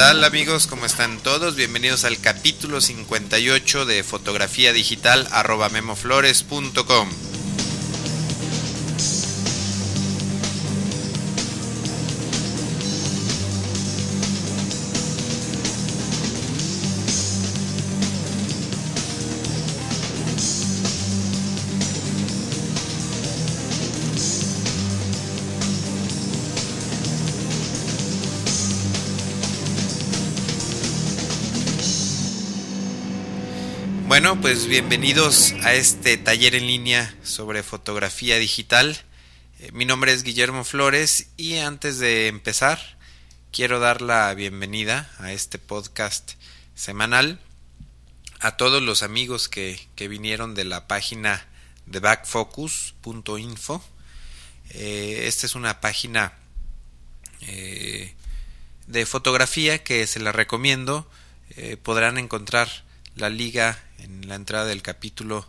tal amigos? ¿Cómo están todos? Bienvenidos al capítulo 58 de fotografía digital arroba memoflores.com. Bueno, pues bienvenidos a este taller en línea sobre fotografía digital. Eh, mi nombre es Guillermo Flores y antes de empezar quiero dar la bienvenida a este podcast semanal a todos los amigos que, vinieron de la página de backfocus.info. Eh, esta es una página eh, de fotografía que se la recomiendo. podrán encontrar la liga en la entrada del capítulo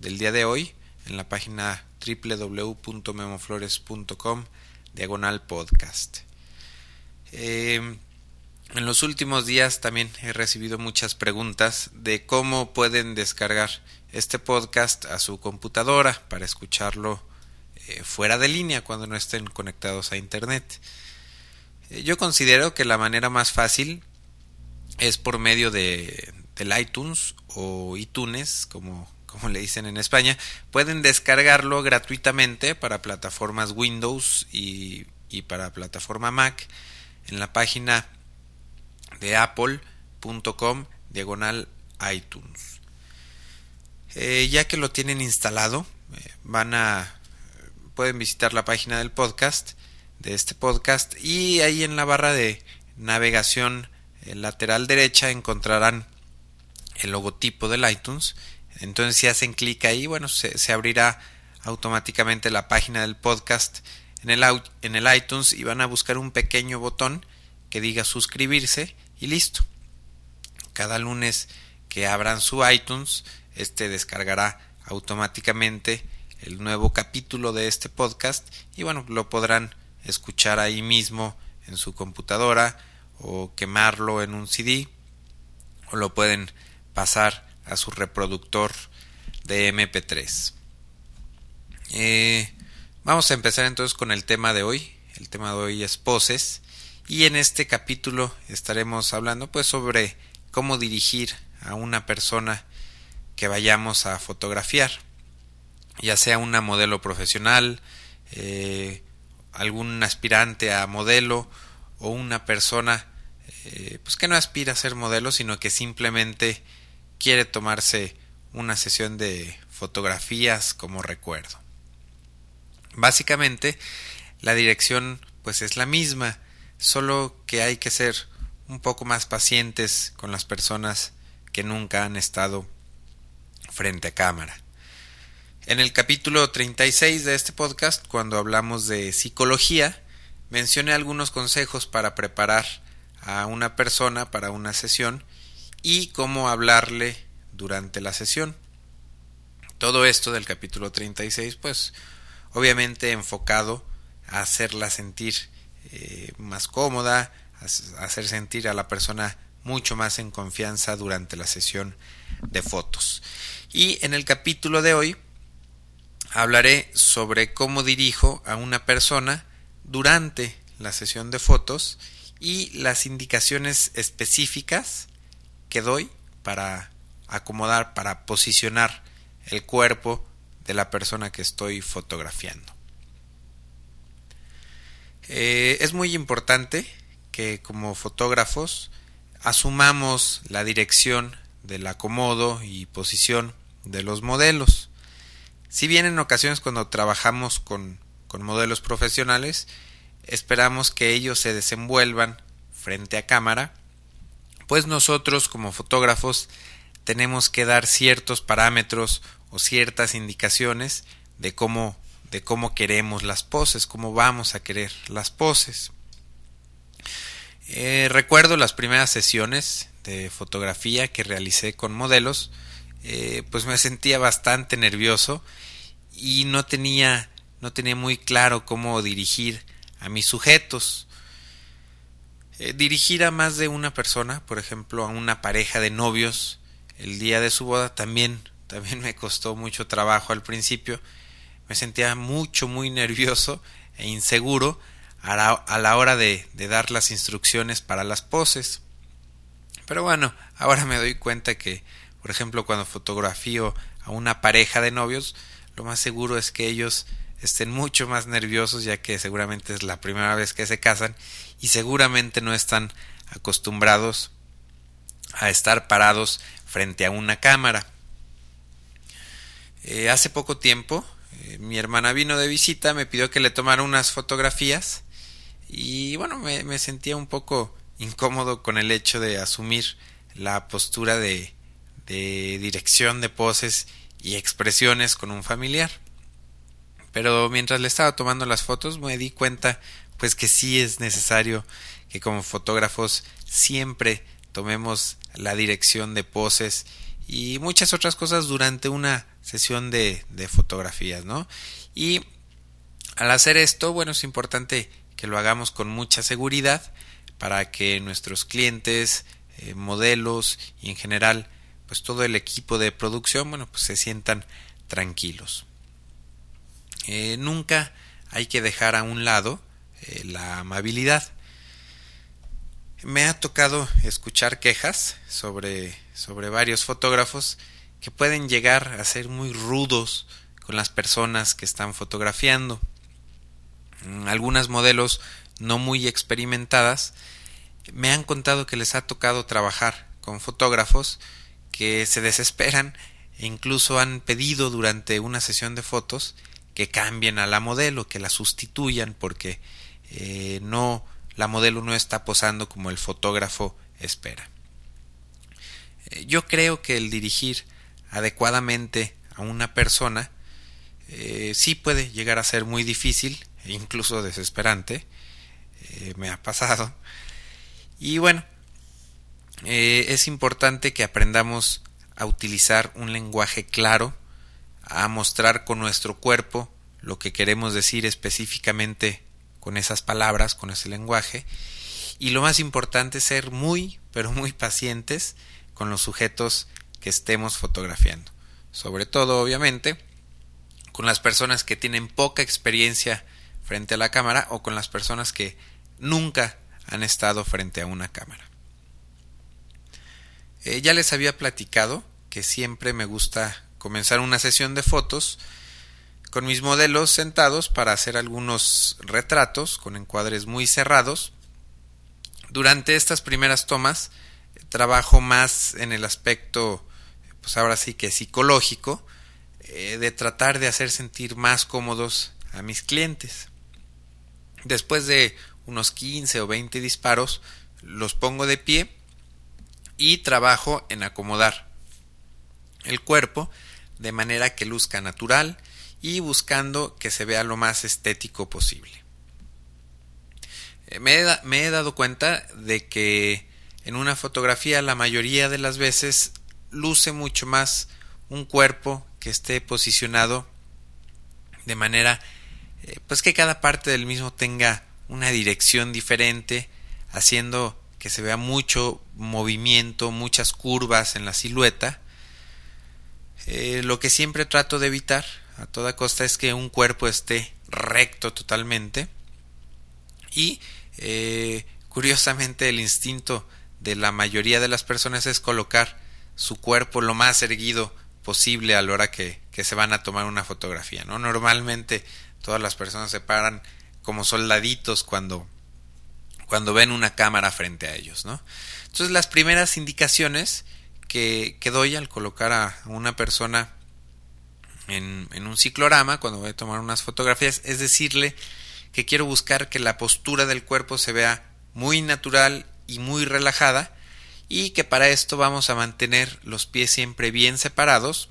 del día de hoy en la página www.memoflores.com diagonal podcast. Eh, en los últimos días también he recibido muchas preguntas de cómo pueden descargar este podcast a su computadora para escucharlo eh, fuera de línea cuando no estén conectados a internet. Eh, yo considero que la manera más fácil es por medio de, del iTunes o iTunes, como, como le dicen en España, pueden descargarlo gratuitamente para plataformas Windows y, y para plataforma Mac en la página de apple.com diagonal iTunes. Eh, ya que lo tienen instalado, eh, van a pueden visitar la página del podcast de este podcast y ahí en la barra de navegación eh, lateral derecha encontrarán el logotipo del iTunes. Entonces si hacen clic ahí, bueno, se, abrirá automáticamente la página del podcast en el, en el iTunes y van a buscar un pequeño botón que diga suscribirse y listo. Cada lunes que abran su iTunes, este descargará automáticamente el nuevo capítulo de este podcast y bueno, lo podrán escuchar ahí mismo en su computadora o quemarlo en un CD o lo pueden pasar a su reproductor de MP3. Eh, vamos a empezar entonces con el tema de hoy. El tema de hoy es poses y en este capítulo estaremos hablando pues sobre cómo dirigir a una persona que vayamos a fotografiar, ya sea una modelo profesional, eh, algún aspirante a modelo o una persona eh, pues que no aspira a ser modelo sino que simplemente quiere tomarse una sesión de fotografías como recuerdo. Básicamente, la dirección pues es la misma, solo que hay que ser un poco más pacientes con las personas que nunca han estado frente a cámara. En el capítulo 36 de este podcast, cuando hablamos de psicología, mencioné algunos consejos para preparar a una persona para una sesión y cómo hablarle durante la sesión. Todo esto del capítulo 36, pues obviamente enfocado a hacerla sentir eh, más cómoda, a hacer sentir a la persona mucho más en confianza durante la sesión de fotos. Y en el capítulo de hoy hablaré sobre cómo dirijo a una persona durante la sesión de fotos y las indicaciones específicas que doy para acomodar, para posicionar el cuerpo de la persona que estoy fotografiando. Eh, es muy importante que como fotógrafos asumamos la dirección del acomodo y posición de los modelos. Si bien en ocasiones cuando trabajamos con, con modelos profesionales, esperamos que ellos se desenvuelvan frente a cámara pues nosotros como fotógrafos tenemos que dar ciertos parámetros o ciertas indicaciones de cómo de cómo queremos las poses, cómo vamos a querer las poses. Eh, recuerdo las primeras sesiones de fotografía que realicé con modelos, eh, pues me sentía bastante nervioso y no tenía, no tenía muy claro cómo dirigir a mis sujetos. Eh, dirigir a más de una persona, por ejemplo, a una pareja de novios el día de su boda, también, también me costó mucho trabajo al principio. Me sentía mucho, muy nervioso e inseguro a la, hora de, de dar las instrucciones para las poses. Pero bueno, ahora me doy cuenta que, por ejemplo, cuando fotografío a una pareja de novios, lo más seguro es que ellos estén mucho más nerviosos ya que seguramente es la primera vez que se casan y seguramente no están acostumbrados a estar parados frente a una cámara. Eh, hace poco tiempo eh, mi hermana vino de visita, me pidió que le tomara unas fotografías y bueno, me, sentía un poco incómodo con el hecho de asumir la postura de dirección de poses y expresiones con un familiar. Pero mientras le estaba tomando las fotos me di cuenta pues que sí es necesario que como fotógrafos siempre tomemos la dirección de poses y muchas otras cosas durante una sesión de, de fotografías, ¿no? Y al hacer esto, bueno, es importante que lo hagamos con mucha seguridad para que nuestros clientes, eh, modelos y en general pues todo el equipo de producción, bueno, pues se sientan tranquilos. Eh, nunca hay que dejar a un lado eh, la amabilidad. Me ha tocado escuchar quejas sobre, sobre varios fotógrafos que pueden llegar a ser muy rudos con las personas que están fotografiando. Mm, algunas modelos no muy experimentadas me han contado que les ha tocado trabajar con fotógrafos que se desesperan e incluso han pedido durante una sesión de fotos que cambien a la modelo, que la sustituyan porque eh, no la modelo no está posando como el fotógrafo espera. Eh, yo creo que el dirigir adecuadamente a una persona eh, sí puede llegar a ser muy difícil e incluso desesperante. me ha pasado. Y bueno, es importante que aprendamos a utilizar un lenguaje claro a mostrar con nuestro cuerpo lo que queremos decir específicamente con esas palabras, con ese lenguaje. Y lo más importante es ser muy, pero muy pacientes con los sujetos que estemos fotografiando. Sobre todo, obviamente, con las personas que tienen poca experiencia frente a la cámara o con las personas que nunca han estado frente a una cámara. Eh, ya les había platicado que siempre me gusta comenzar una sesión de fotos con mis modelos sentados para hacer algunos retratos con encuadres muy cerrados. Durante estas primeras tomas trabajo más en el aspecto, pues ahora sí que psicológico, eh, de tratar de hacer sentir más cómodos a mis clientes. Después de unos 15 o 20 disparos, los pongo de pie y trabajo en acomodar el cuerpo de manera que luzca natural y buscando que se vea lo más estético posible. Eh, me he, dado cuenta de que en una fotografía la mayoría de las veces luce mucho más un cuerpo que esté posicionado de manera eh, pues que cada parte del mismo tenga una dirección diferente haciendo que se vea mucho movimiento, muchas curvas en la silueta eh, lo que siempre trato de evitar a toda costa es que un cuerpo esté recto totalmente. Y eh, curiosamente el instinto de la mayoría de las personas es colocar su cuerpo lo más erguido posible a la hora que, que se van a tomar una fotografía no normalmente todas las personas se paran como soldaditos cuando cuando ven una cámara frente a ellos no entonces las primeras indicaciones que, doy al colocar a una persona en, un ciclorama, cuando voy a tomar unas fotografías, es decirle que quiero buscar que la postura del cuerpo se vea muy natural y muy relajada y que para esto vamos a mantener los pies siempre bien separados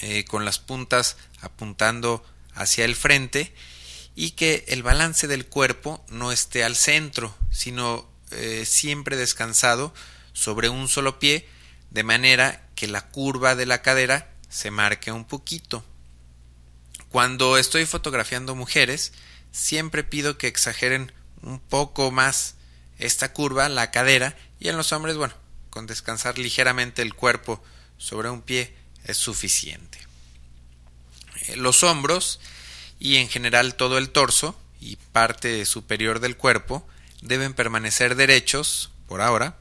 eh, con las puntas apuntando hacia el frente y que el balance del cuerpo no esté al centro sino eh, siempre descansado sobre un solo pie de manera que la curva de la cadera se marque un poquito. Cuando estoy fotografiando mujeres, siempre pido que exageren un poco más esta curva, la cadera, y en los hombres, bueno, con descansar ligeramente el cuerpo sobre un pie es suficiente. Eh, los hombros y en general todo el torso y parte superior del cuerpo deben permanecer derechos por ahora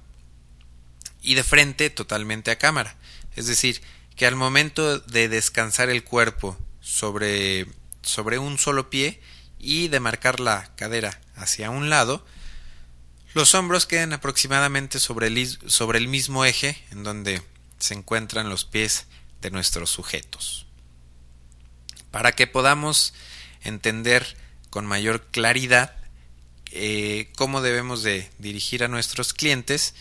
y de frente totalmente a cámara. Es decir, que al momento de descansar el cuerpo sobre, sobre un solo pie y de marcar la cadera hacia un lado, los hombros queden aproximadamente sobre el, sobre el mismo eje en donde se encuentran los pies de nuestros sujetos. Para que podamos entender con mayor claridad eh, cómo debemos de dirigir a nuestros clientes,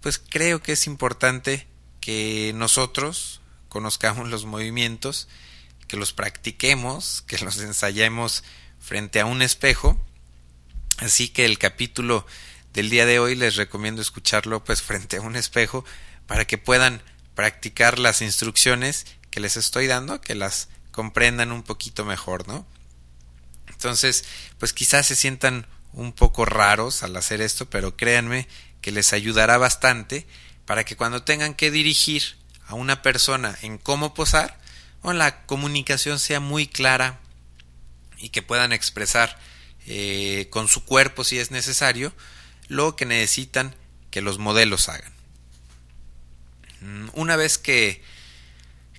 pues creo que es importante que nosotros conozcamos los movimientos, que los practiquemos, que los ensayemos frente a un espejo. Así que el capítulo del día de hoy les recomiendo escucharlo pues frente a un espejo para que puedan practicar las instrucciones que les estoy dando, que las comprendan un poquito mejor, ¿no? Entonces, pues quizás se sientan un poco raros al hacer esto, pero créanme que les ayudará bastante para que cuando tengan que dirigir a una persona en cómo posar, o la comunicación sea muy clara y que puedan expresar eh, con su cuerpo si es necesario lo que necesitan que los modelos hagan. Mm, una vez que,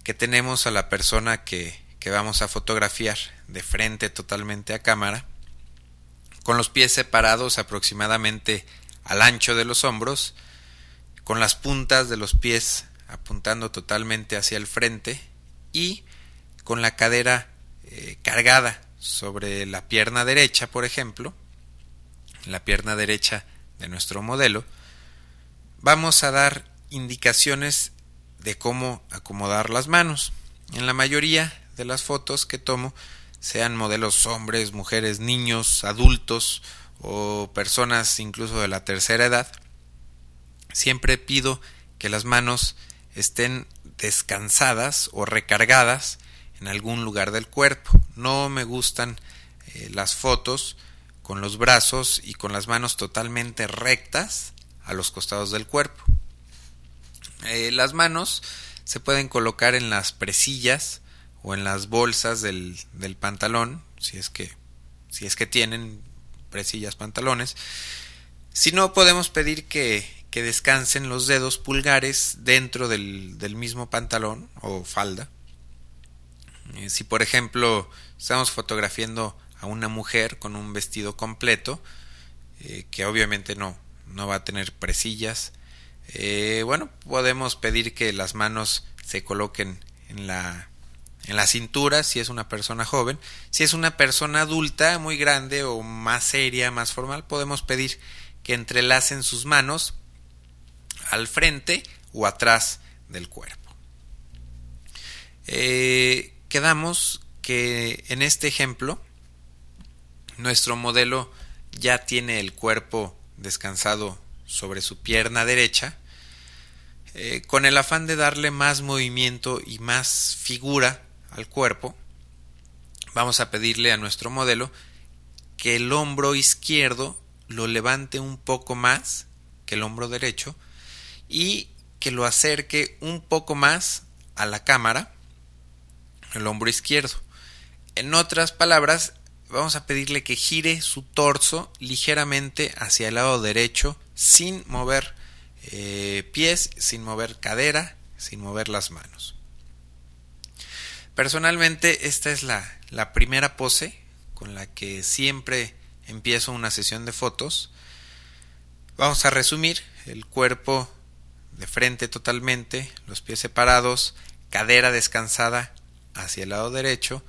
que tenemos a la persona que, que vamos a fotografiar de frente totalmente a cámara, con los pies separados aproximadamente al ancho de los hombros, con las puntas de los pies apuntando totalmente hacia el frente y con la cadera eh, cargada sobre la pierna derecha, por ejemplo, la pierna derecha de nuestro modelo, vamos a dar indicaciones de cómo acomodar las manos. En la mayoría de las fotos que tomo, sean modelos hombres, mujeres, niños, adultos o personas incluso de la tercera edad, siempre pido que las manos estén descansadas o recargadas en algún lugar del cuerpo. No me gustan eh, las fotos con los brazos y con las manos totalmente rectas a los costados del cuerpo. Eh, las manos se pueden colocar en las presillas o en las bolsas del, del pantalón, si es que si es que tienen presillas pantalones. Si no, podemos pedir que, que descansen los dedos pulgares dentro del, del mismo pantalón o falda. Eh, si por ejemplo estamos fotografiando a una mujer con un vestido completo, eh, que obviamente no, no va a tener presillas, eh, bueno, podemos pedir que las manos se coloquen en la en la cintura si es una persona joven. Si es una persona adulta, muy grande o más seria, más formal, podemos pedir que entrelacen sus manos al frente o atrás del cuerpo. Eh, quedamos que en este ejemplo nuestro modelo ya tiene el cuerpo descansado sobre su pierna derecha, eh, con el afán de darle más movimiento y más figura al cuerpo, vamos a pedirle a nuestro modelo que el hombro izquierdo lo levante un poco más que el hombro derecho y que lo acerque un poco más a la cámara, el hombro izquierdo. En otras palabras, vamos a pedirle que gire su torso ligeramente hacia el lado derecho sin mover eh, pies, sin mover cadera, sin mover las manos. Personalmente esta es la, la primera pose con la que siempre empiezo una sesión de fotos. Vamos a resumir el cuerpo de frente totalmente, los pies separados, cadera descansada hacia el lado derecho,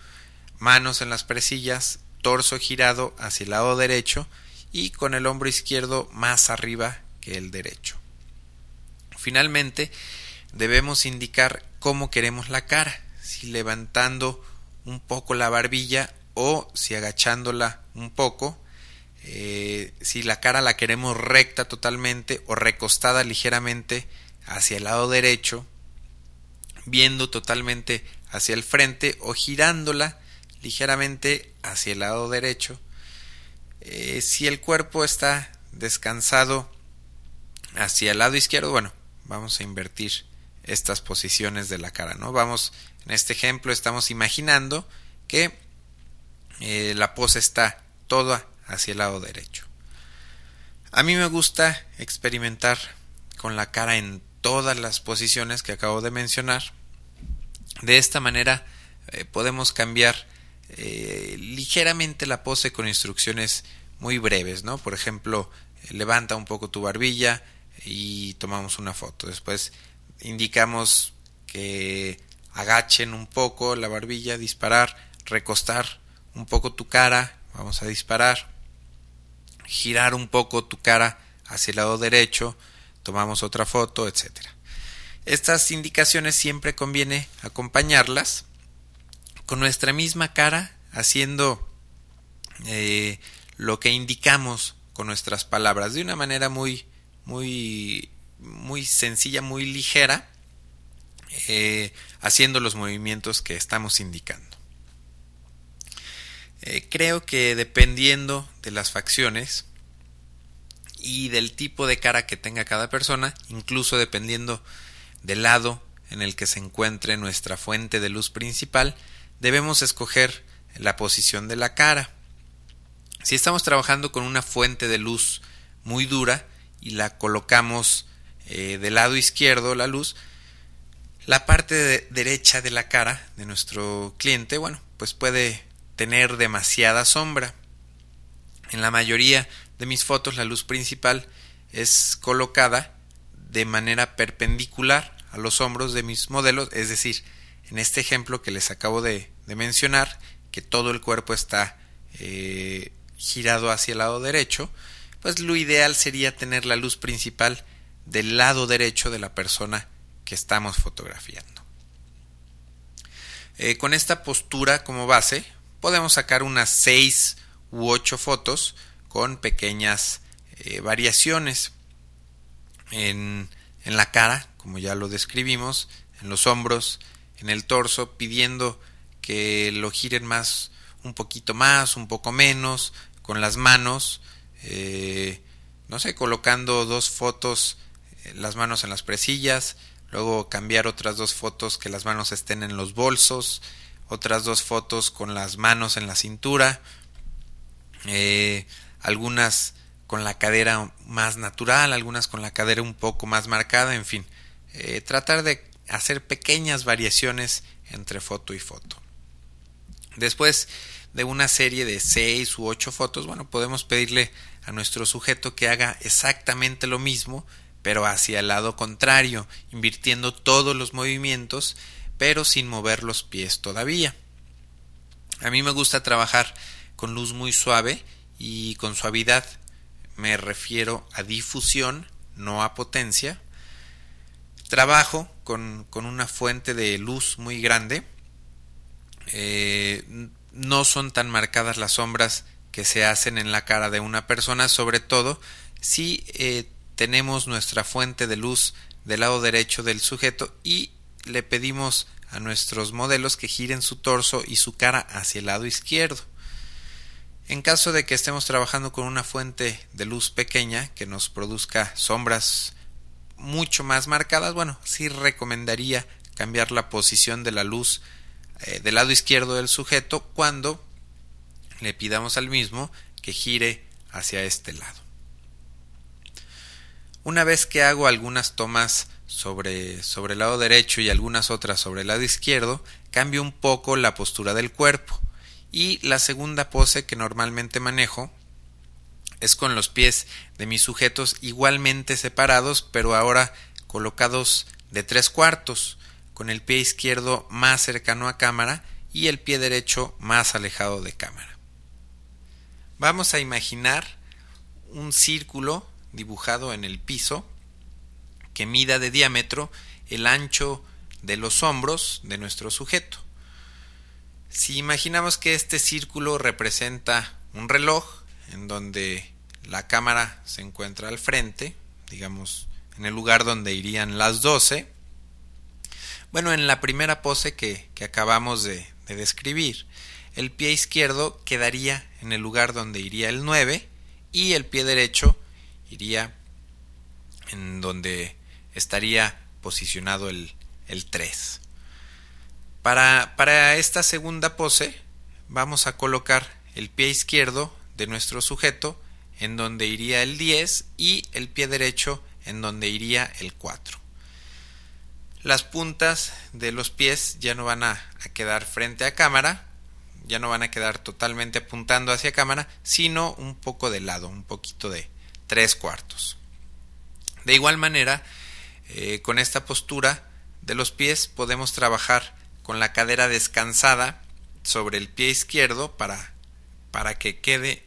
manos en las presillas, torso girado hacia el lado derecho y con el hombro izquierdo más arriba que el derecho. Finalmente, debemos indicar cómo queremos la cara si levantando un poco la barbilla o si agachándola un poco, eh, si la cara la queremos recta totalmente o recostada ligeramente hacia el lado derecho, viendo totalmente hacia el frente o girándola ligeramente hacia el lado derecho. Eh, si el cuerpo está descansado hacia el lado izquierdo, bueno, vamos a invertir estas posiciones de la cara, ¿no? Vamos, en este ejemplo estamos imaginando que eh, la pose está toda hacia el lado derecho. A mí me gusta experimentar con la cara en todas las posiciones que acabo de mencionar. De esta manera eh, podemos cambiar eh, ligeramente la pose con instrucciones muy breves, ¿no? Por ejemplo, levanta un poco tu barbilla y tomamos una foto. Después indicamos que agachen un poco la barbilla, disparar, recostar un poco tu cara, vamos a disparar, girar un poco tu cara hacia el lado derecho, tomamos otra foto, etcétera. Estas indicaciones siempre conviene acompañarlas con nuestra misma cara haciendo eh, lo que indicamos con nuestras palabras de una manera muy muy muy sencilla muy ligera eh, haciendo los movimientos que estamos indicando eh, creo que dependiendo de las facciones y del tipo de cara que tenga cada persona, incluso dependiendo del lado en el que se encuentre nuestra fuente de luz principal, debemos escoger la posición de la cara. Si estamos trabajando con una fuente de luz muy dura y la colocamos eh, del lado izquierdo la luz, la parte derecha de la cara de nuestro cliente, bueno, pues puede tener demasiada sombra. En la mayoría de mis fotos la luz principal es colocada de manera perpendicular a los hombros de mis modelos, es decir, en este ejemplo que les acabo de, mencionar, que todo el cuerpo está eh, girado hacia el lado derecho, pues lo ideal sería tener la luz principal del lado derecho de la persona que estamos fotografiando. Eh, con esta postura como base podemos sacar unas 6 u 8 fotos con pequeñas eh, variaciones en, en la cara, como ya lo describimos, en los hombros, en el torso, pidiendo que lo giren más, un poquito más, un poco menos, con las manos, eh, no sé, colocando dos fotos, las manos en las presillas, luego cambiar otras dos fotos que las manos estén en los bolsos, otras dos fotos con las manos en la cintura, eh, algunas con la cadera más natural, algunas con la cadera un poco más marcada, en fin, tratar de hacer pequeñas variaciones entre foto y foto. Después de una serie de seis u ocho fotos, bueno, podemos pedirle a nuestro sujeto que haga exactamente lo mismo, pero hacia el lado contrario, invirtiendo todos los movimientos, pero sin mover los pies todavía. A mí me gusta trabajar con luz muy suave y con suavidad. Me refiero a difusión, no a potencia. Trabajo con, con una fuente de luz muy grande. Eh, no son tan marcadas las sombras que se hacen en la cara de una persona, sobre todo si eh, tenemos nuestra fuente de luz del lado derecho del sujeto y le pedimos a nuestros modelos que giren su torso y su cara hacia el lado izquierdo. En caso de que estemos trabajando con una fuente de luz pequeña que nos produzca sombras mucho más marcadas, bueno, sí recomendaría cambiar la posición de la luz eh, del lado izquierdo del sujeto cuando le pidamos al mismo que gire hacia este lado. Una vez que hago algunas tomas sobre, sobre el lado derecho y algunas otras sobre el lado izquierdo, cambio un poco la postura del cuerpo. Y la segunda pose que normalmente manejo es con los pies de mis sujetos igualmente separados, pero ahora colocados de tres cuartos, con el pie izquierdo más cercano a cámara y el pie derecho más alejado de cámara. Vamos a imaginar un círculo dibujado en el piso que mida de diámetro el ancho de los hombros de nuestro sujeto. Si imaginamos que este círculo representa un reloj en donde la cámara se encuentra al frente, digamos en el lugar donde irían las 12, bueno, en la primera pose que, acabamos de describir, el pie izquierdo quedaría en el lugar donde iría el 9 y el pie derecho iría en donde estaría posicionado el, el 3. Para, para esta segunda pose vamos a colocar el pie izquierdo de nuestro sujeto en donde iría el 10 y el pie derecho en donde iría el 4. Las puntas de los pies ya no van a, a, quedar frente a cámara, ya no van a quedar totalmente apuntando hacia cámara, sino un poco de lado, un poquito de tres cuartos. De igual manera, eh, con esta postura de los pies podemos trabajar con la cadera descansada sobre el pie izquierdo para, para que quede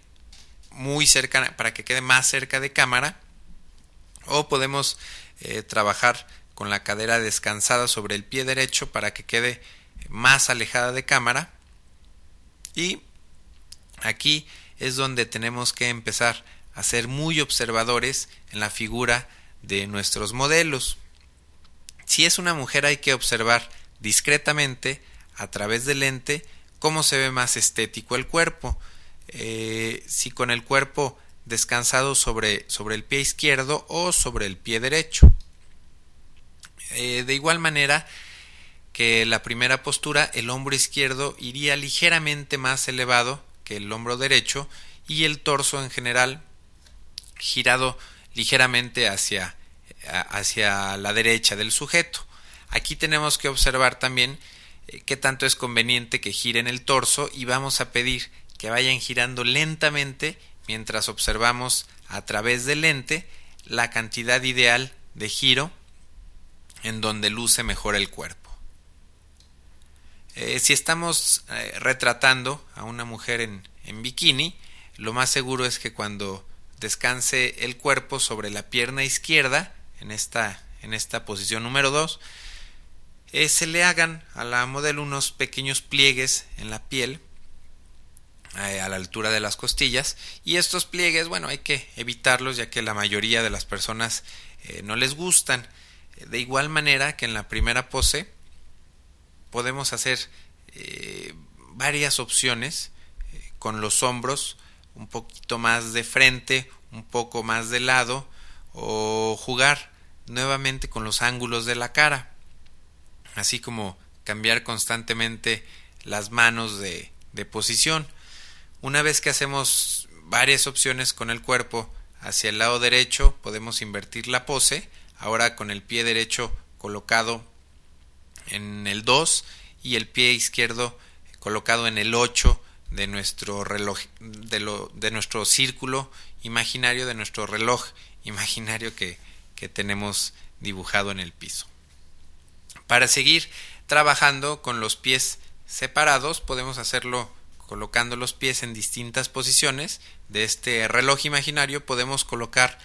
muy cerca, para que quede más cerca de cámara, o podemos eh, trabajar con la cadera descansada sobre el pie derecho para que quede más alejada de cámara. Y aquí es donde tenemos que empezar a ser muy observadores en la figura de nuestros modelos. Si es una mujer hay que observar discretamente a través del lente cómo se ve más estético el cuerpo. Eh, si con el cuerpo descansado sobre, sobre, el pie izquierdo o sobre el pie derecho. Eh, de igual manera que la primera postura, el hombro izquierdo iría ligeramente más elevado que el hombro derecho y el torso en general girado ligeramente hacia, hacia la derecha del sujeto. Aquí tenemos que observar también eh, qué tanto es conveniente que giren el torso y vamos a pedir que vayan girando lentamente mientras observamos a través del lente la cantidad ideal de giro en donde luce mejor el cuerpo. Eh, si estamos eh, retratando a una mujer en, en bikini, lo más seguro es que cuando descanse el cuerpo sobre la pierna izquierda, en esta, en esta posición número 2, eh, se le hagan a la modelo unos pequeños pliegues en la piel eh, a la altura de las costillas y estos pliegues bueno hay que evitarlos ya que la mayoría de las personas eh, no les gustan. De igual manera que en la primera pose podemos hacer varias opciones con los hombros un poquito más de frente, un poco más de lado o jugar nuevamente con los ángulos de la cara, así como cambiar constantemente las manos de, posición. Una vez que hacemos varias opciones con el cuerpo hacia el lado derecho, podemos invertir la pose, ahora con el pie derecho colocado en el 2 y el pie izquierdo colocado en el 8 de nuestro reloj, de, lo, de nuestro círculo imaginario, de nuestro reloj imaginario que, que tenemos dibujado en el piso. Para seguir trabajando con los pies separados, podemos hacerlo colocando los pies en distintas posiciones de este reloj imaginario. Podemos colocar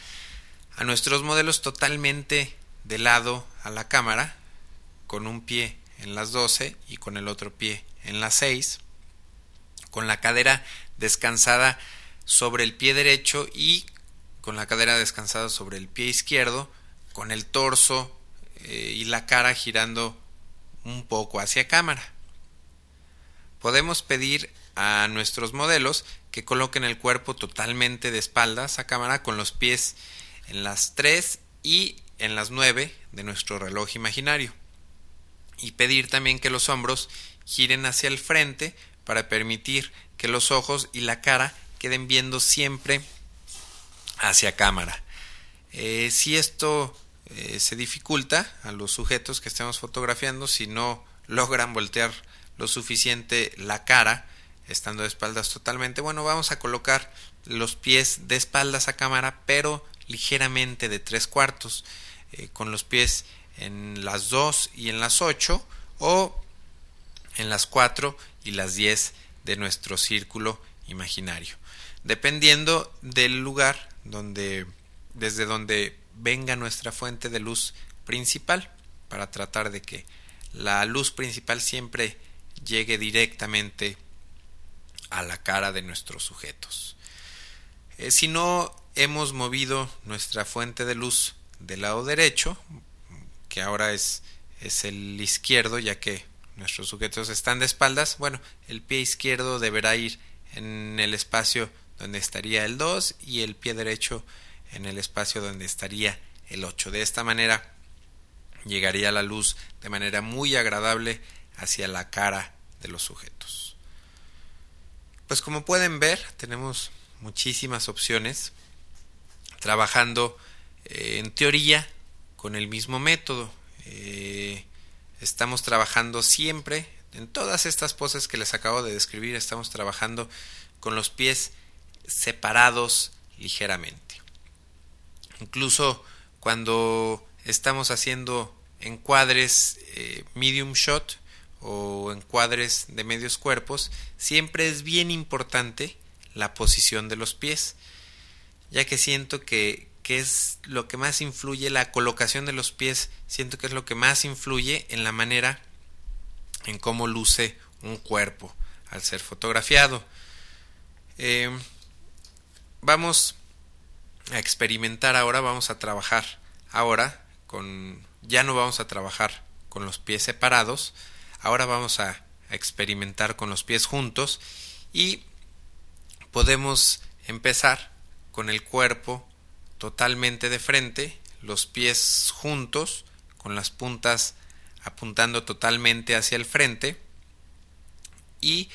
a nuestros modelos totalmente de lado a la cámara, con un pie en las 12 y con el otro pie en las 6 con la cadera descansada sobre el pie derecho y con la cadera descansada sobre el pie izquierdo, con el torso eh, y la cara girando un poco hacia cámara. Podemos pedir a nuestros modelos que coloquen el cuerpo totalmente de espaldas a cámara con los pies en las 3 y en las 9 de nuestro reloj imaginario. Y pedir también que los hombros giren hacia el frente para permitir que los ojos y la cara queden viendo siempre hacia cámara. Eh, si esto eh, se dificulta a los sujetos que estemos fotografiando, si no logran voltear lo suficiente la cara, estando de espaldas totalmente, bueno, vamos a colocar los pies de espaldas a cámara, pero ligeramente de tres cuartos, eh, con los pies en las 2 y en las 8 o en las 4 y las 10 de nuestro círculo imaginario. Dependiendo del lugar donde desde donde venga nuestra fuente de luz principal para tratar de que la luz principal siempre llegue directamente a la cara de nuestros sujetos. Eh, si no hemos movido nuestra fuente de luz del lado derecho, que ahora es, es el izquierdo, ya que nuestros sujetos están de espaldas, bueno, el pie izquierdo deberá ir en el espacio donde estaría el 2 y el pie derecho en el espacio donde estaría el 8. De esta manera llegaría la luz de manera muy agradable hacia la cara de los sujetos. Pues como pueden ver, tenemos muchísimas opciones trabajando eh, en teoría con el mismo método. Eh, estamos trabajando siempre en todas estas poses que les acabo de describir, estamos trabajando con los pies separados ligeramente. Incluso cuando estamos haciendo encuadres eh, medium shot o encuadres de medios cuerpos, siempre es bien importante la posición de los pies, ya que siento que, que es lo que más influye, la colocación de los pies, siento que es lo que más influye en la manera en cómo luce un cuerpo al ser fotografiado. Eh, vamos a experimentar ahora, vamos a trabajar ahora con, ya no vamos a trabajar con los pies separados, ahora vamos a experimentar con los pies juntos y podemos empezar con el cuerpo totalmente de frente, los pies juntos, con las puntas apuntando totalmente hacia el frente. Y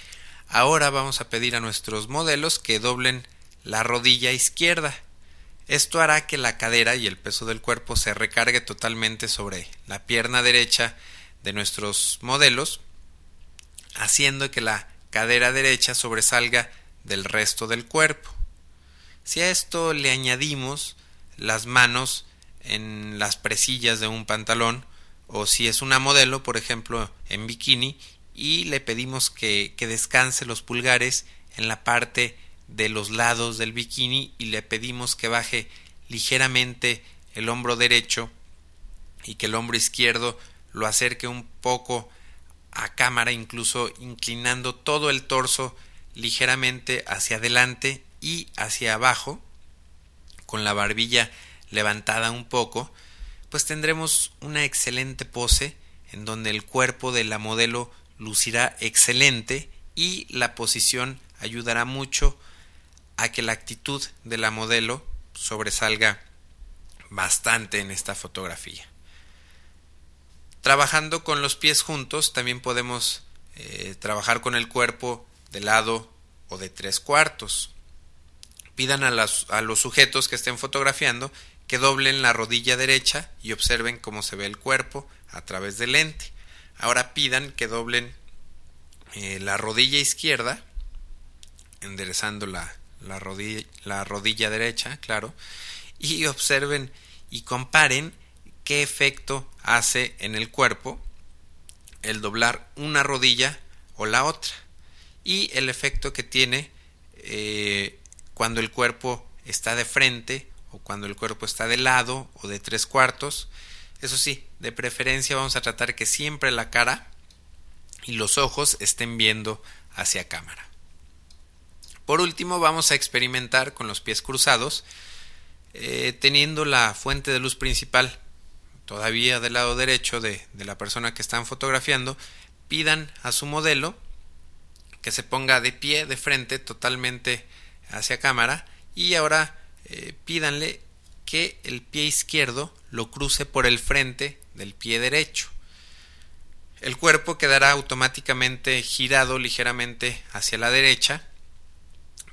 ahora vamos a pedir a nuestros modelos que doblen la rodilla izquierda. Esto hará que la cadera y el peso del cuerpo se recargue totalmente sobre la pierna derecha de nuestros modelos, haciendo que la cadera derecha sobresalga del resto del cuerpo. Si a esto le añadimos las manos en las presillas de un pantalón, o si es una modelo, por ejemplo, en bikini, y le pedimos que, que descanse los pulgares en la parte de los lados del bikini y le pedimos que baje ligeramente el hombro derecho y que el hombro izquierdo lo acerque un poco a cámara, incluso inclinando todo el torso ligeramente hacia adelante y hacia abajo, con la barbilla levantada un poco, pues tendremos una excelente pose en donde el cuerpo de la modelo lucirá excelente y la posición ayudará mucho a que la actitud de la modelo sobresalga bastante en esta fotografía. Trabajando con los pies juntos también podemos eh, trabajar con el cuerpo de lado o de tres cuartos. Pidan a, los sujetos que estén fotografiando que doblen la rodilla derecha y observen cómo se ve el cuerpo a través del lente. Ahora pidan que doblen eh, la rodilla izquierda, enderezando la, la, rodilla, la rodilla derecha, claro, y observen y comparen qué efecto hace en el cuerpo el doblar una rodilla o la otra y el efecto que tiene eh, cuando el cuerpo está de frente o cuando el cuerpo está de lado o de tres cuartos. Eso sí, de preferencia vamos a tratar que siempre la cara y los ojos estén viendo hacia cámara. Por último, vamos a experimentar con los pies cruzados, eh, teniendo la fuente de luz principal todavía del lado derecho de, de la persona que están fotografiando, pidan a su modelo que se ponga de pie, de frente, totalmente hacia cámara, y ahora eh, pídanle que el pie izquierdo lo cruce por el frente del pie derecho. El cuerpo quedará automáticamente girado ligeramente hacia la derecha,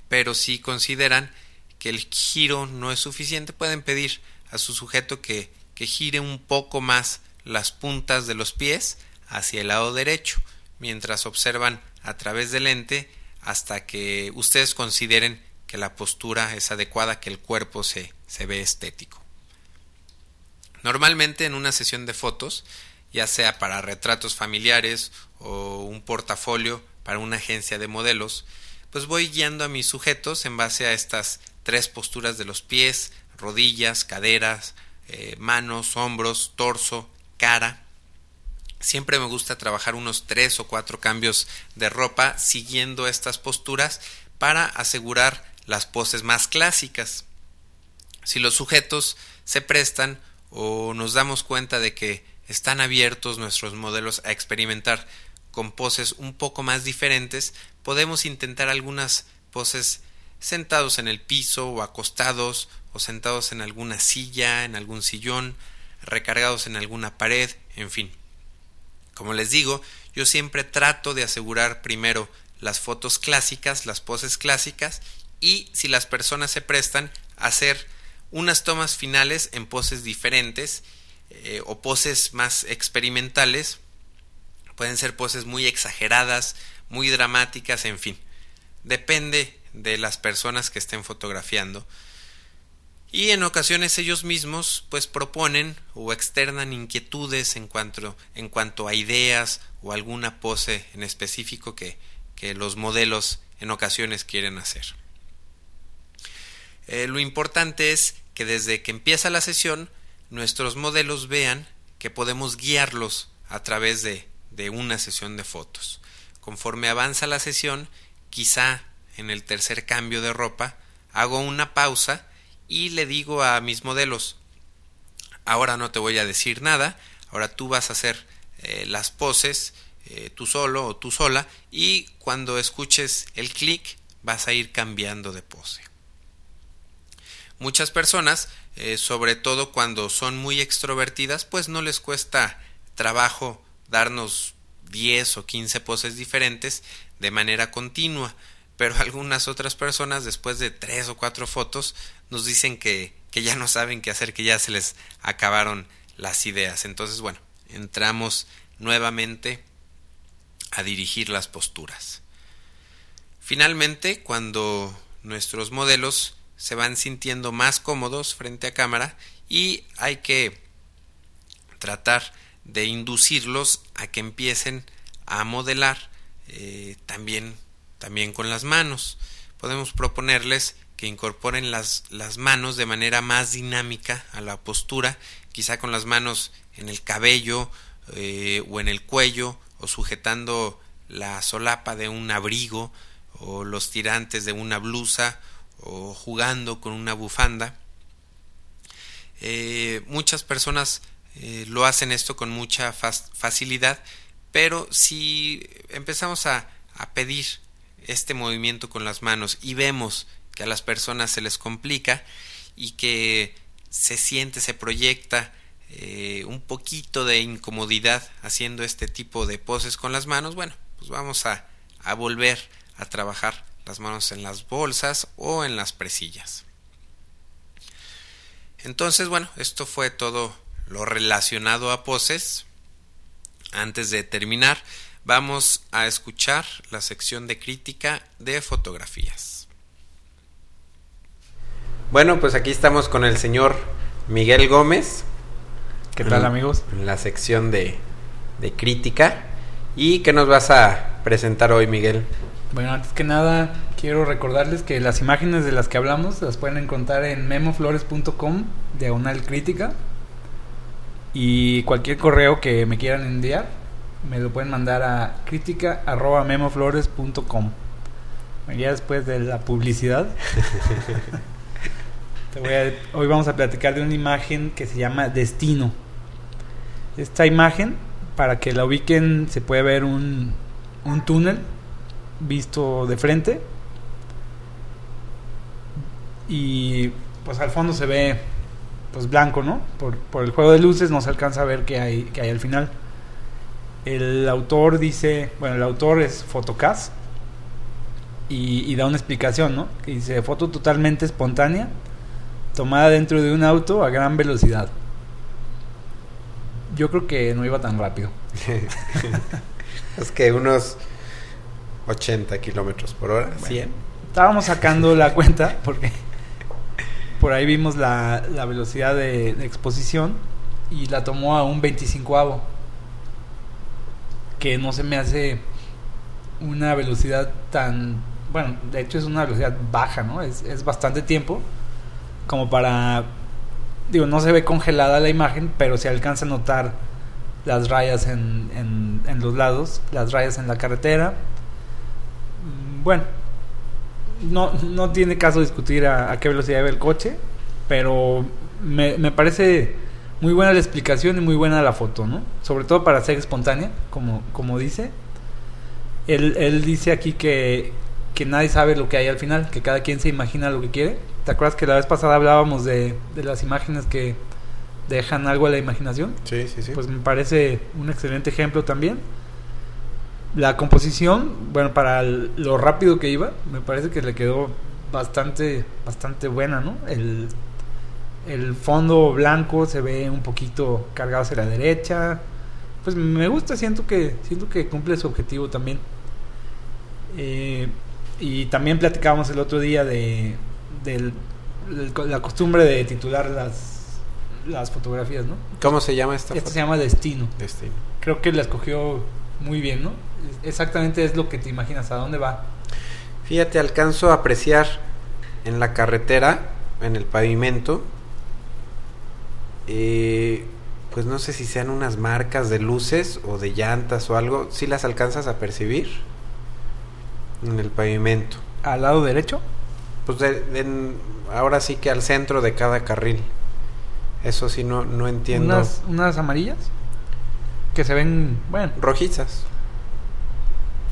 pero si consideran que el giro no es suficiente, pueden pedir a su sujeto que, que gire un poco más las puntas de los pies hacia el lado derecho, mientras observan a través del lente hasta que ustedes consideren que la postura es adecuada, que el cuerpo se, se ve estético. Normalmente en una sesión de fotos, ya sea para retratos familiares o un portafolio para una agencia de modelos, pues voy guiando a mis sujetos en base a estas tres posturas de los pies, rodillas, caderas, eh, manos, hombros, torso, cara. Siempre me gusta trabajar unos tres o cuatro cambios de ropa siguiendo estas posturas para asegurar las poses más clásicas. Si los sujetos se prestan o nos damos cuenta de que están abiertos nuestros modelos a experimentar con poses un poco más diferentes, podemos intentar algunas poses sentados en el piso o acostados o sentados en alguna silla, en algún sillón, recargados en alguna pared, en fin. Como les digo, yo siempre trato de asegurar primero las fotos clásicas, las poses clásicas, y si las personas se prestan, hacer unas tomas finales en poses diferentes eh, o poses más experimentales. Pueden ser poses muy exageradas, muy dramáticas, en fin. Depende de las personas que estén fotografiando. Y en ocasiones ellos mismos pues proponen o externan inquietudes en cuanto, en cuanto a ideas o alguna pose en específico que, que los modelos en ocasiones quieren hacer. Eh, lo importante es que desde que empieza la sesión nuestros modelos vean que podemos guiarlos a través de, de una sesión de fotos. Conforme avanza la sesión, quizá en el tercer cambio de ropa, hago una pausa y le digo a mis modelos, ahora no te voy a decir nada, ahora tú vas a hacer eh, las poses, eh, tú solo o tú sola, y cuando escuches el clic vas a ir cambiando de pose. Muchas personas, eh, sobre todo cuando son muy extrovertidas, pues no les cuesta trabajo darnos 10 o 15 poses diferentes de manera continua pero algunas otras personas después de tres o cuatro fotos nos dicen que, que ya no saben qué hacer, que ya se les acabaron las ideas. Entonces, bueno, entramos nuevamente a dirigir las posturas. Finalmente, cuando nuestros modelos se van sintiendo más cómodos frente a cámara y hay que tratar de inducirlos a que empiecen a modelar eh, también también con las manos. Podemos proponerles que incorporen las, las manos de manera más dinámica a la postura, quizá con las manos en el cabello eh, o en el cuello o sujetando la solapa de un abrigo o los tirantes de una blusa o jugando con una bufanda. Eh, muchas personas eh, lo hacen esto con mucha facilidad, pero si empezamos a, a pedir este movimiento con las manos y vemos que a las personas se les complica y que se siente, se proyecta eh, un poquito de incomodidad haciendo este tipo de poses con las manos, bueno, pues vamos a, a volver a trabajar las manos en las bolsas o en las presillas. Entonces, bueno, esto fue todo lo relacionado a poses. Antes de terminar, vamos a escuchar la sección de crítica de fotografías. Bueno, pues aquí estamos con el señor Miguel Gómez. ¿Qué tal amigos? En la sección de, de crítica. ¿Y qué nos vas a presentar hoy, Miguel? Bueno, antes que nada, quiero recordarles que las imágenes de las que hablamos las pueden encontrar en memoflores.com, diagonal crítica. Y cualquier correo que me quieran enviar, me lo pueden mandar a crítica.memoflores.com. Ya después de la publicidad, hoy vamos a platicar de una imagen que se llama Destino. Esta imagen, para que la ubiquen, se puede ver un, un túnel visto de frente. Y pues al fondo se ve pues blanco, ¿no? Por, por el juego de luces no se alcanza a ver qué hay, qué hay al final. El autor dice, bueno, el autor es Photocast y, da una explicación, ¿no? Que dice, foto totalmente espontánea, tomada dentro de un auto a gran velocidad. Yo creo que no iba tan rápido. es que unos 80 kilómetros por hora, 100. Estábamos sacando la cuenta porque por ahí vimos la, la velocidad de, de, exposición y la tomó a un 25avo que no se me hace una velocidad tan, bueno, de hecho es una velocidad baja, ¿no? Es, es bastante tiempo como para, digo, no se ve congelada la imagen, pero se alcanza a notar las rayas en, en, los lados, las rayas en la carretera. Mm, bueno, no, no tiene caso discutir a, qué velocidad ve el coche, pero me, me parece muy buena la explicación y muy buena la foto, ¿no? Sobre todo para ser espontánea, como, como dice. Él, él dice aquí que que nadie sabe lo que hay al final, que cada quien se imagina lo que quiere. ¿Te acuerdas que la vez pasada hablábamos de, de las imágenes que dejan algo a la imaginación? Sí, sí, sí. Pues me parece un excelente ejemplo también. La composición, bueno, para el- lo rápido que iba, me parece que le quedó bastante, bastante buena, ¿no? El, el fondo blanco se ve un poquito cargado hacia la derecha. Pues me gusta, siento que, siento que cumple su objetivo también. Eh, y también platicábamos el otro día de, la costumbre de titular las, las fotografías, ¿no? ¿Cómo se llama esta foto? se llama Destino. Destino. Creo que la escogió muy bien, ¿no? Exactamente es lo que te imaginas, a dónde va. Fíjate, alcanzo a apreciar en la carretera, en el pavimento, eh, pues no sé si sean unas marcas de luces o de llantas o algo, si las alcanzas a percibir en el pavimento. Al lado derecho, Pues de- ahora sí que al centro de cada carril. Eso sí no, no entiendo. unas, unas amarillas que se ven, bueno, Rojizas.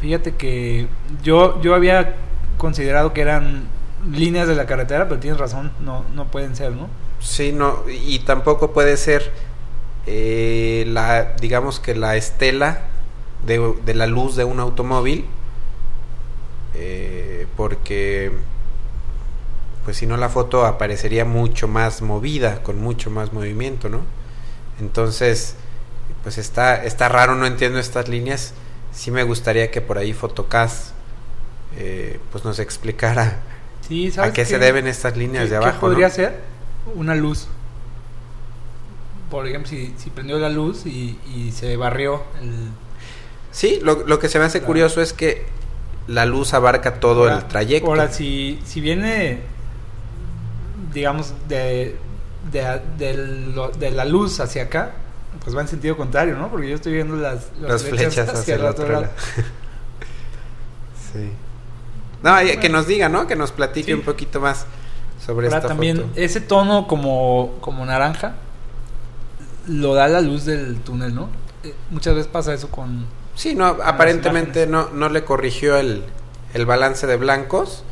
fíjate que yo, yo había considerado que eran líneas de la carretera, pero tienes razón, no, no pueden ser, ¿no? Sí, no, y tampoco puede ser eh, la, digamos que la estela de, de la luz de un automóvil, eh, porque pues si no la foto aparecería mucho más movida, con mucho más movimiento, ¿no? Entonces, pues está, está raro, no entiendo estas líneas. Sí me gustaría que por ahí Fotocast eh, pues nos explicara Sí, a ¿sabes qué se deben estas líneas qué- de qué abajo. ¿no? podría ser? Una luz. Por ejemplo, si, si prendió la luz y, y se barrió el... Sí, lo, lo que se me hace Claro. curioso es que la luz abarca todo Ahora- el trayecto. Ahora, si, si viene, digamos, de, de, lo- de la luz hacia acá, pues va en sentido contrario, ¿no? Porque yo estoy viendo las, Las flechas hacia el otro lado. sí. No, y que Bueno. nos diga, ¿no? Que nos platique Sí. un poquito más sobre Ahora esta también, foto. ese tono como, como naranja lo da la luz del túnel, ¿no? Eh, muchas veces pasa eso con... Sí, no, aparentemente no, no le corrigió el, el balance de blancos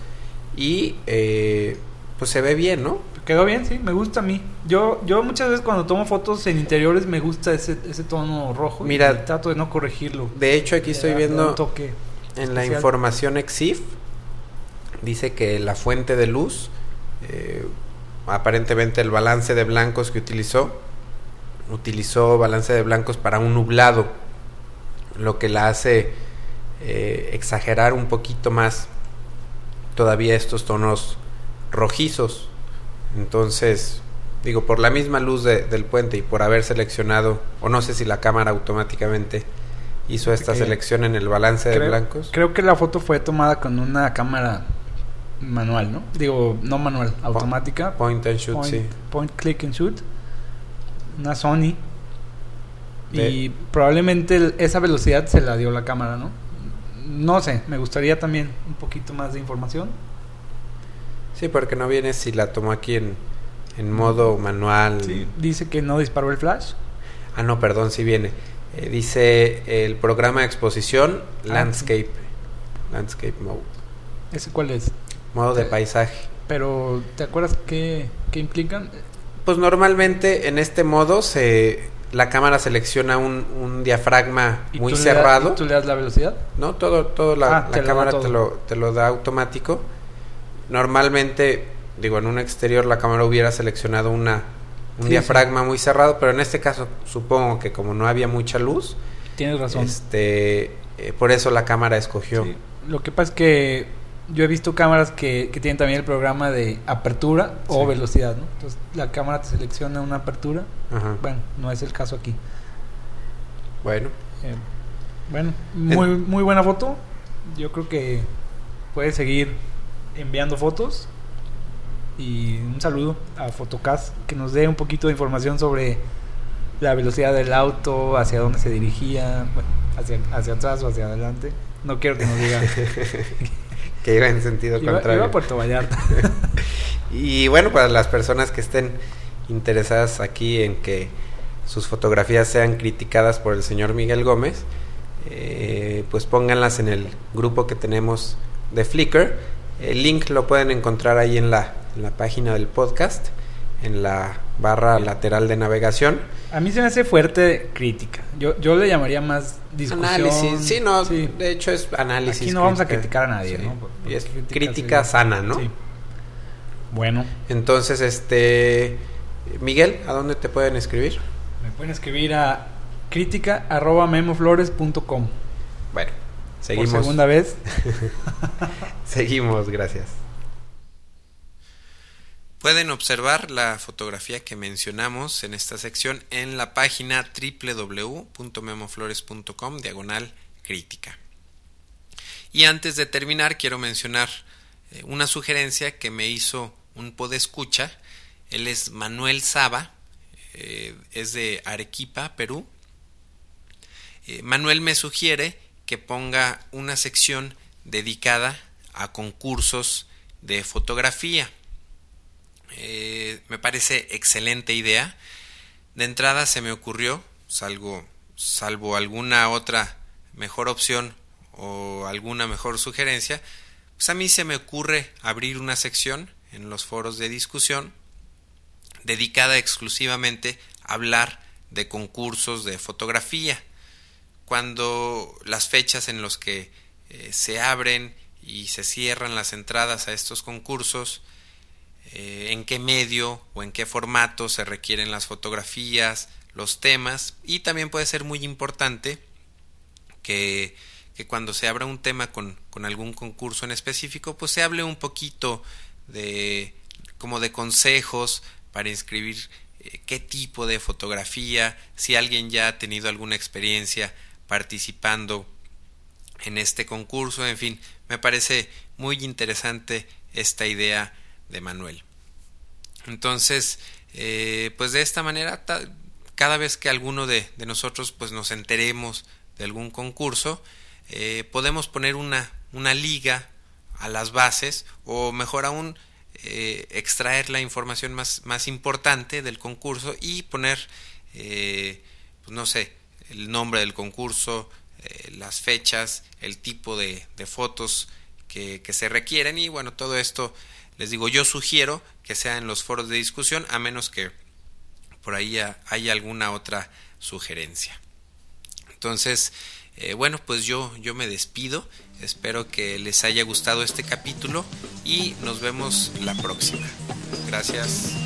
y eh, pues se ve bien, ¿no? Quedó bien, sí, me gusta a mí. Yo, yo muchas veces cuando tomo fotos en interiores me gusta ese, ese tono rojo. y Mira, trato de no corregirlo. De hecho, aquí estoy viendo toque. en la información EXIF, dice que la fuente de luz, eh, aparentemente el balance de blancos que utilizó, utilizó balance de blancos para un nublado, lo que la hace eh, exagerar un poquito más todavía estos tonos rojizos. Entonces, digo, por la misma luz de- del puente y por haber seleccionado, o no sé si la cámara automáticamente hizo esta Ok. selección en el balance de blancos. Creo que la foto fue tomada con una cámara manual, ¿no? Digo, no manual, automática. Point and shoot, point, sí. point click and shoot. Una Sony. De- Y probablemente esa velocidad se la dio la cámara, ¿no? No sé, me gustaría también un poquito más de información. Sí, porque no viene si la tomó aquí en, en modo manual. Dice que no disparó el flash. Ah, no, perdón, sí viene. Eh, dice el programa de exposición Ah, Landscape. Landscape Mode. ¿Ese cuál es? Modo de paisaje. Pero, ¿te acuerdas qué, qué implican? Pues normalmente en este modo se la cámara selecciona un, un diafragma ¿Y muy tú le das- cerrado. y ¿Tú le das la velocidad? No, todo, todo la, Ah, la te lo da cámara todo. te lo, te lo da automático. Normalmente, digo, en un exterior la cámara hubiera seleccionado una, un Sí, diafragma muy cerrado, pero en este caso supongo que como no había mucha luz, Tienes razón. este, eh, por eso la cámara escogió. Sí. Lo que pasa es que yo he visto cámaras que, que tienen también el programa de apertura o Sí. velocidad, ¿no? Entonces la cámara te selecciona una apertura. Ajá. Bueno, no es el caso aquí. Bueno, Eh, bueno, muy, muy buena foto. Yo creo que puedes seguir enviando fotos. Y un saludo a Fotocast que nos dé un poquito de información sobre la velocidad del auto, hacia dónde se dirigía, bueno, hacia, hacia atrás o hacia adelante. No quiero que nos diga. que iba en sentido iba, contrario. iba a Puerto Vallarta. Y bueno, para las personas que estén interesadas aquí en que sus fotografías sean criticadas por el señor Miguel Gómez, eh, pues pónganlas en el grupo que tenemos de Flickr. El link lo pueden encontrar ahí en la, en la página del podcast, en la barra lateral de navegación. A mí se me hace fuerte crítica. Yo, yo le llamaría más discusión. Análisis, sí, no, de hecho es análisis. Aquí no vamos a criticar a nadie, ¿no? Y es crítica sana, ¿no? Sí. Bueno. Entonces, este... Miguel, ¿a dónde te pueden escribir? Me pueden escribir a crítica arroba memoflores.com. Bueno, seguimos. Por segunda vez. seguimos, gracias. Pueden observar la fotografía que mencionamos en esta sección en la página www.memoflores.com diagonal crítica. Y antes de terminar quiero mencionar eh, una sugerencia que me hizo un podescucha. Él es Manuel Saba, eh, es de Arequipa, Perú. Eh, Manuel me sugiere que ponga una sección dedicada a concursos de fotografía. Eh, me parece excelente idea. De entrada se me ocurrió, salvo, alguna otra mejor opción o alguna mejor sugerencia, pues a mí se me ocurre abrir una sección en los foros de discusión dedicada exclusivamente a hablar de concursos de fotografía. Cuando las fechas en los que eh, se abren y se cierran las entradas a estos concursos, eh, en qué medio o en qué formato se requieren las fotografías, los temas y también puede ser muy importante que, cuando se abra un tema con, con, algún concurso en específico pues se hable un poquito de como de consejos para inscribir eh, qué tipo de fotografía, si alguien ya ha tenido alguna experiencia participando en este concurso, en fin, me parece muy interesante esta idea de Manuel. Entonces, eh, pues de esta manera, cada vez que alguno de, nosotros pues nos enteremos de algún concurso, eh, podemos poner una, una liga a las bases o mejor aún eh, extraer la información más, más, importante del concurso y poner, pues no sé, el nombre del concurso, las fechas, el tipo de, fotos que, se requieren y bueno, todo esto les digo, yo sugiero que sea en los foros de discusión a menos que por ahí haya alguna otra sugerencia. Entonces, bueno, pues yo, yo me despido. Espero que les haya gustado este capítulo y nos vemos la próxima. Gracias.